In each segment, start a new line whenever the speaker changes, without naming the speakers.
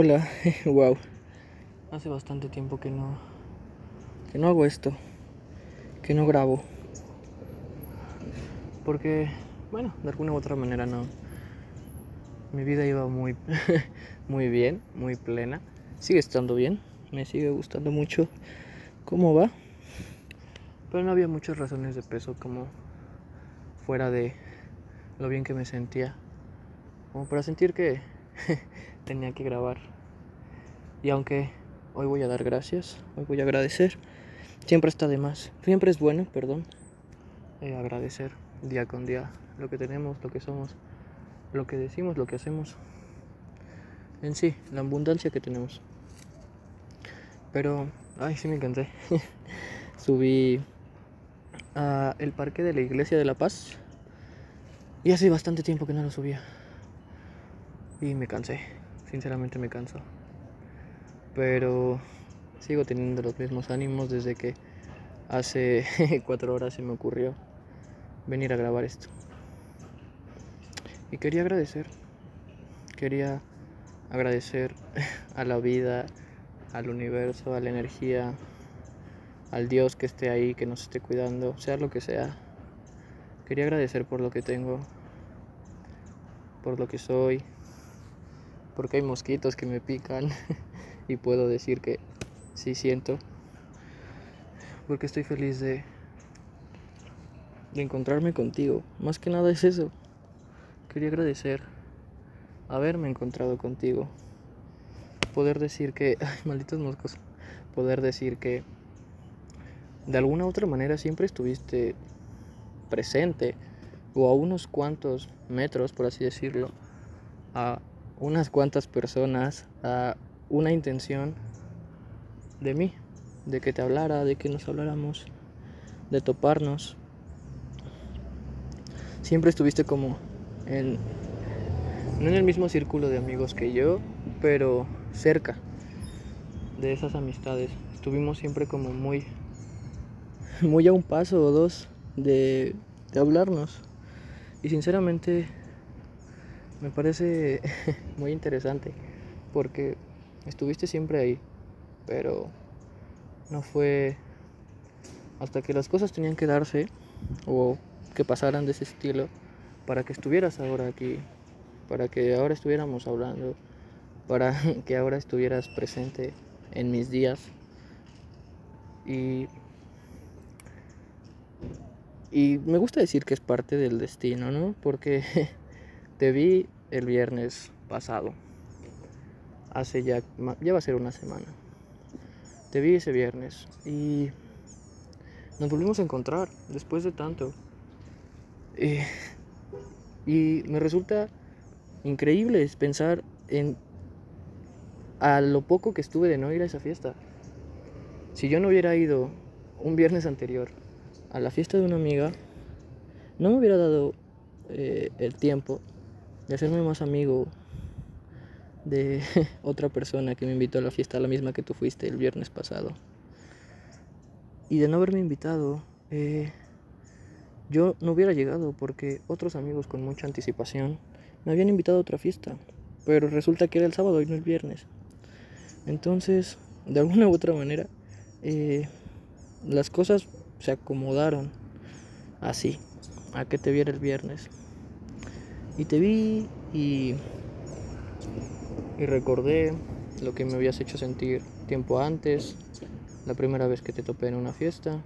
Hola, wow. Hace bastante tiempo que no que no hago esto, que no grabo. Porque bueno, de alguna u otra manera no mi vida iba muy muy bien, muy plena. Sigue estando bien, me sigue gustando mucho cómo va. Pero no había muchas razones de peso como fuera de lo bien que me sentía. Como para sentir que tenía que grabar. Y aunque hoy voy a dar gracias, hoy voy a agradecer, siempre está de más. Siempre es bueno, perdón, eh, agradecer día con día lo que tenemos, lo que somos, lo que decimos, lo que hacemos. En sí, la abundancia que tenemos. Pero, ay, sí me encanté. Subí a el parque de la iglesia de La Paz. Y hace bastante tiempo que no lo subía. Y me cansé, sinceramente me canso. Pero sigo teniendo los mismos ánimos desde que hace cuatro horas se me ocurrió venir a grabar esto. Y quería agradecer, quería agradecer a la vida, al universo, a la energía, al Dios que esté ahí, que nos esté cuidando, sea lo que sea. Quería agradecer por lo que tengo, por lo que soy, porque hay mosquitos que me pican y puedo decir que sí siento, porque estoy feliz de, de encontrarme contigo. Más que nada es eso. Quería agradecer haberme encontrado contigo. Poder decir que, ay, malditos moscos, poder decir que de alguna u otra manera siempre estuviste presente o a unos cuantos metros, por así decirlo, a unas cuantas personas a una intención de mí, de que te hablara, de que nos habláramos, de toparnos. Siempre estuviste como en, no en el mismo círculo de amigos que yo, pero cerca de esas amistades. Estuvimos siempre como muy, muy a un paso o dos de, de hablarnos. Y sinceramente me parece muy interesante porque estuviste siempre ahí, pero no fue hasta que las cosas tenían que darse o que pasaran de ese estilo para que estuvieras ahora aquí, para que ahora estuviéramos hablando, para que ahora estuvieras presente en mis días. Y, y me gusta decir que es parte del destino, ¿no? Porque Te vi el viernes pasado. Hace ya, ya va a ser una semana. Te vi ese viernes y nos volvimos a encontrar después de tanto. Eh, y me resulta increíble pensar en a lo poco que estuve de no ir a esa fiesta. Si yo no hubiera ido un viernes anterior a la fiesta de una amiga, no me hubiera dado eh, el tiempo de hacerme más amigo de otra persona que me invitó a la fiesta, la misma que tú fuiste el viernes pasado. Y de no haberme invitado, eh, yo no hubiera llegado porque otros amigos con mucha anticipación me habían invitado a otra fiesta, pero resulta que era el sábado y no el viernes. Entonces, de alguna u otra manera, eh, las cosas se acomodaron así, a que te viera el viernes. Y te vi y, y recordé lo que me habías hecho sentir tiempo antes, la primera vez que te topé en una fiesta.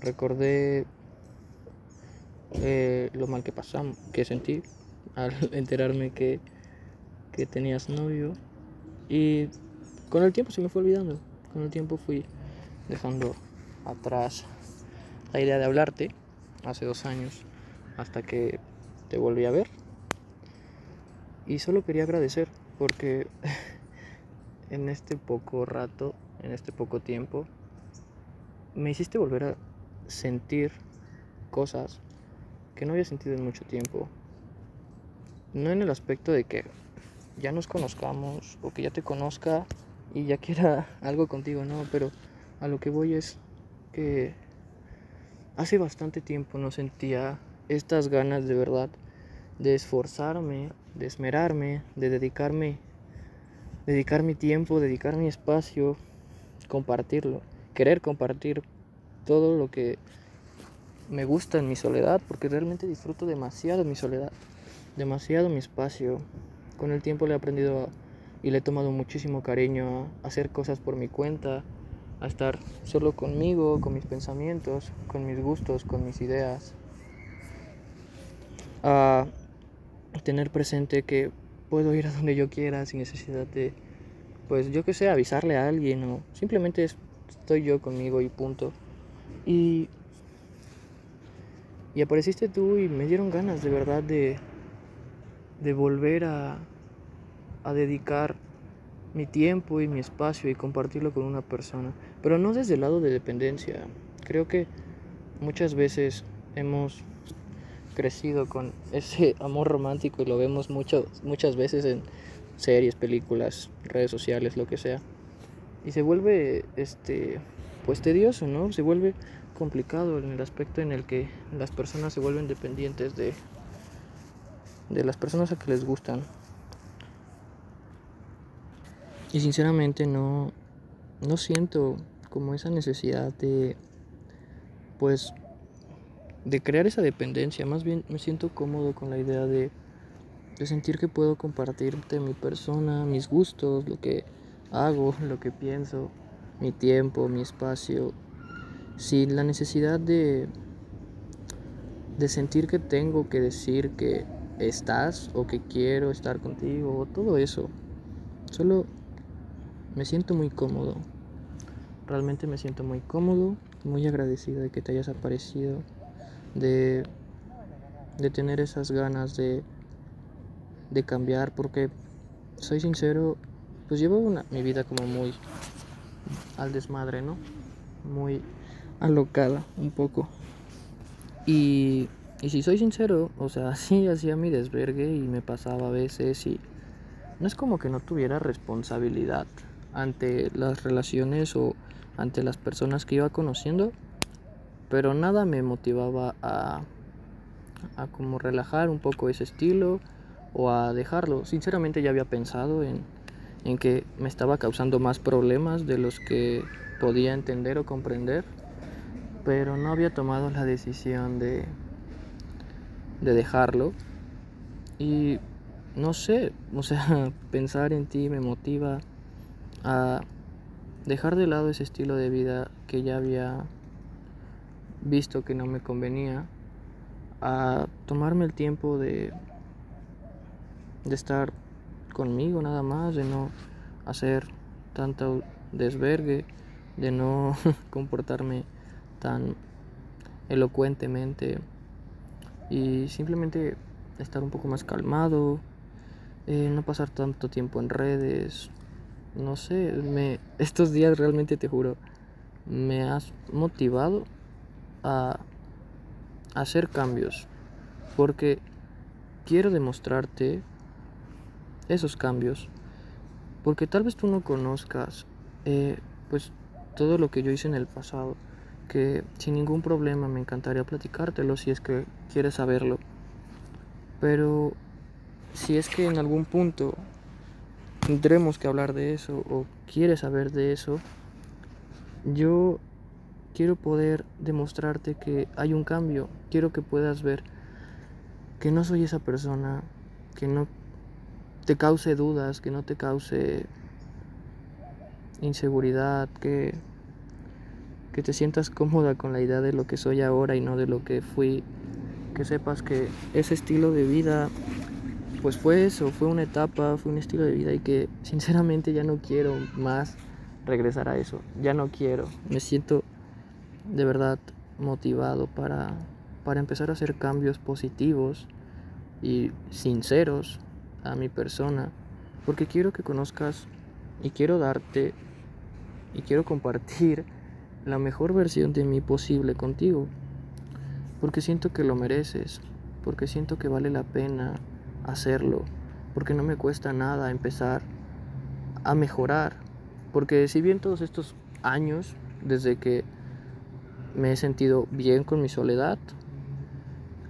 Recordé eh, lo mal que pasamos, que sentí al enterarme que, que tenías novio. Y con el tiempo se me fue olvidando. Con el tiempo fui dejando atrás la idea de hablarte hace dos años hasta que te volví a ver. Y solo quería agradecer porque en este poco rato, en este poco tiempo, me hiciste volver a sentir cosas que no había sentido en mucho tiempo. No en el aspecto de que ya nos conozcamos o que ya te conozca y ya quiera algo contigo, no, pero a lo que voy es que hace bastante tiempo no sentía estas ganas de verdad de esforzarme, de esmerarme, de dedicarme dedicar mi tiempo, dedicar mi espacio, compartirlo, querer compartir todo lo que me gusta en mi soledad, porque realmente disfruto demasiado mi soledad, demasiado mi espacio. Con el tiempo le he aprendido y le he tomado muchísimo cariño a hacer cosas por mi cuenta, a estar solo conmigo, con mis pensamientos, con mis gustos, con mis ideas, a tener presente que puedo ir a donde yo quiera sin necesidad de, pues yo que sé, avisarle a alguien o simplemente estoy yo conmigo y punto. Y, y apareciste tú y me dieron ganas de verdad de, de volver a, a dedicar mi tiempo y mi espacio y compartirlo con una persona. Pero no desde el lado de dependencia. Creo que muchas veces hemos crecido con ese amor romántico y lo vemos mucho, muchas veces en series, películas, redes sociales, lo que sea. Y se vuelve este pues tedioso, ¿no? Se vuelve complicado en el aspecto en el que las personas se vuelven dependientes de de las personas a que les gustan. Y sinceramente no no siento como esa necesidad de pues de crear esa dependencia, más bien me siento cómodo con la idea de, de sentir que puedo compartirte mi persona, mis gustos, lo que hago, lo que pienso, mi tiempo, mi espacio, sin la necesidad de, de sentir que tengo que decir que estás o que quiero estar contigo o todo eso. Solo me siento muy cómodo. Realmente me siento muy cómodo, muy agradecido de que te hayas aparecido de, de tener esas ganas de, de cambiar, porque soy sincero, pues llevo una, mi vida como muy al desmadre, ¿no? Muy alocada un poco. Y, y si soy sincero, o sea, sí hacía mi desvergue y me pasaba a veces y no es como que no tuviera responsabilidad ante las relaciones o ante las personas que iba conociendo, pero nada me motivaba a, a como relajar un poco ese estilo o a dejarlo. Sinceramente ya había pensado en, en que me estaba causando más problemas de los que podía entender o comprender, pero no había tomado la decisión de, de dejarlo. Y no sé, o sea, pensar en ti me motiva a dejar de lado ese estilo de vida que ya había visto que no me convenía, a tomarme el tiempo de, de estar conmigo nada más, de no hacer tanto desvergue, de no comportarme tan elocuentemente y simplemente estar un poco más calmado, eh, no pasar tanto tiempo en redes, no sé, me, estos días realmente te juro, me has motivado a hacer cambios porque quiero demostrarte esos cambios porque tal vez tú no conozcas eh, pues todo lo que yo hice en el pasado que sin ningún problema me encantaría platicártelo si es que quieres saberlo. Pero si es que en algún punto tendremos que hablar de eso o quieres saber de eso yo quiero poder demostrarte que hay un cambio, quiero que puedas ver que no soy esa persona, que no te cause dudas, que no te cause inseguridad, que, que te sientas cómoda con la idea de lo que soy ahora y no de lo que fui, que sepas que ese estilo de vida pues fue eso, fue una etapa, fue un estilo de vida y que sinceramente ya no quiero más regresar a eso, ya no quiero, me siento de verdad motivado para, para empezar a hacer cambios positivos y sinceros a mi persona, porque quiero que conozcas y quiero darte y quiero compartir la mejor versión de mí posible contigo, porque siento que lo mereces, porque siento que vale la pena hacerlo, porque no me cuesta nada empezar a mejorar, porque si bien todos estos años, desde que me he sentido bien con mi soledad.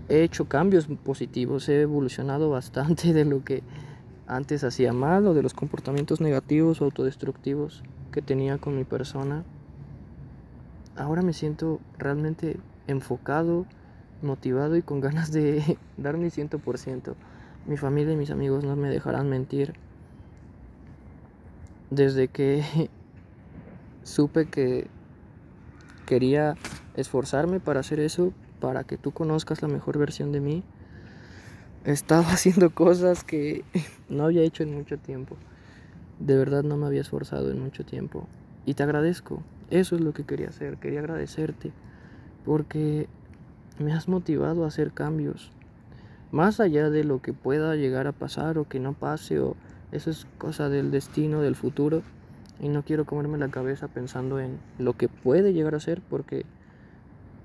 He hecho cambios positivos, he evolucionado bastante de lo que antes hacía mal o de los comportamientos negativos o autodestructivos que tenía con mi persona, ahora me siento realmente enfocado, motivado y con ganas de dar mi 100%. Mi familia y mis amigos no me dejarán mentir. Desde que supe que quería esforzarme para hacer eso, para que tú conozcas la mejor versión de mí, estaba haciendo cosas que no había hecho en mucho tiempo. De verdad no me había esforzado en mucho tiempo. Y te agradezco. Eso es lo que quería hacer. Quería agradecerte. Porque me has motivado a hacer cambios. Más allá de lo que pueda llegar a pasar o que no pase o eso es cosa del destino, del futuro. Y no quiero comerme la cabeza pensando en lo que puede llegar a ser porque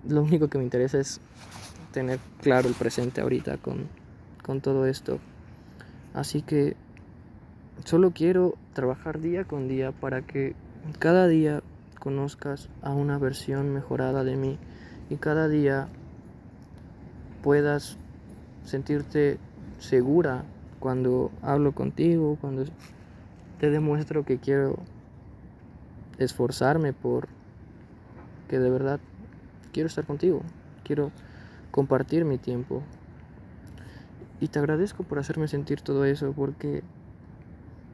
lo único que me interesa es tener claro el presente ahorita con, con todo esto. Así que solo quiero trabajar día con día para que cada día conozcas a una versión mejorada de mí y cada día puedas sentirte segura cuando hablo contigo, cuando te demuestro que quiero esforzarme por que de verdad quiero estar contigo, quiero compartir mi tiempo. Y te agradezco por hacerme sentir todo eso porque,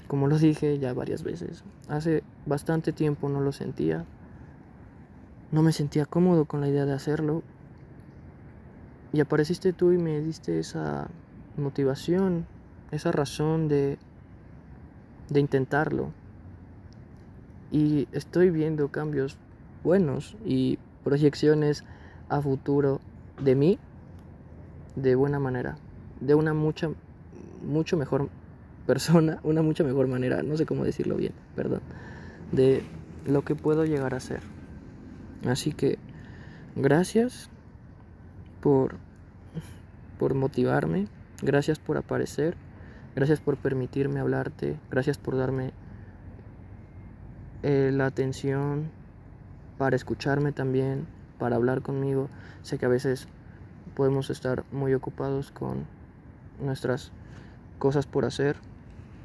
como lo dije ya varias veces, hace bastante tiempo no lo sentía, no me sentía cómodo con la idea de hacerlo. Y apareciste tú y me diste esa motivación, esa razón de, de intentarlo. Y estoy viendo cambios buenos y proyecciones a futuro de mí de buena manera, de una mucha, mucho mejor persona, una mucha mejor manera, no sé cómo decirlo bien, perdón, de lo que puedo llegar a ser. Así que gracias por, por motivarme, gracias por aparecer, gracias por permitirme hablarte, gracias por darme eh, la atención para escucharme también, para hablar conmigo. Sé que a veces podemos estar muy ocupados con nuestras cosas por hacer,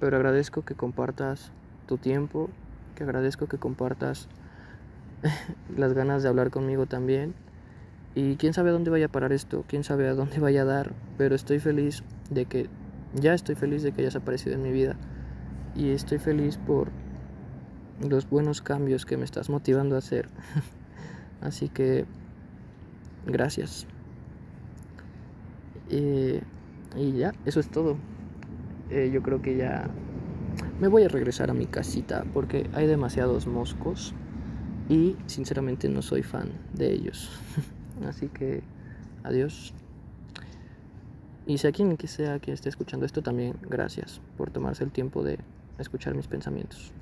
pero agradezco que compartas tu tiempo, que agradezco que compartas las ganas de hablar conmigo también. Y quién sabe a dónde vaya a parar esto, quién sabe a dónde vaya a dar, pero estoy feliz de que, ya estoy feliz de que hayas aparecido en mi vida. Y estoy feliz por los buenos cambios que me estás motivando a hacer. Así que, gracias. y ya, eso es todo. Eh, yo creo que ya me voy a regresar a mi casita porque hay demasiados moscos y sinceramente no soy fan de ellos. Así que adiós. Y si a quien que sea que esté escuchando esto también, gracias por tomarse el tiempo de escuchar mis pensamientos.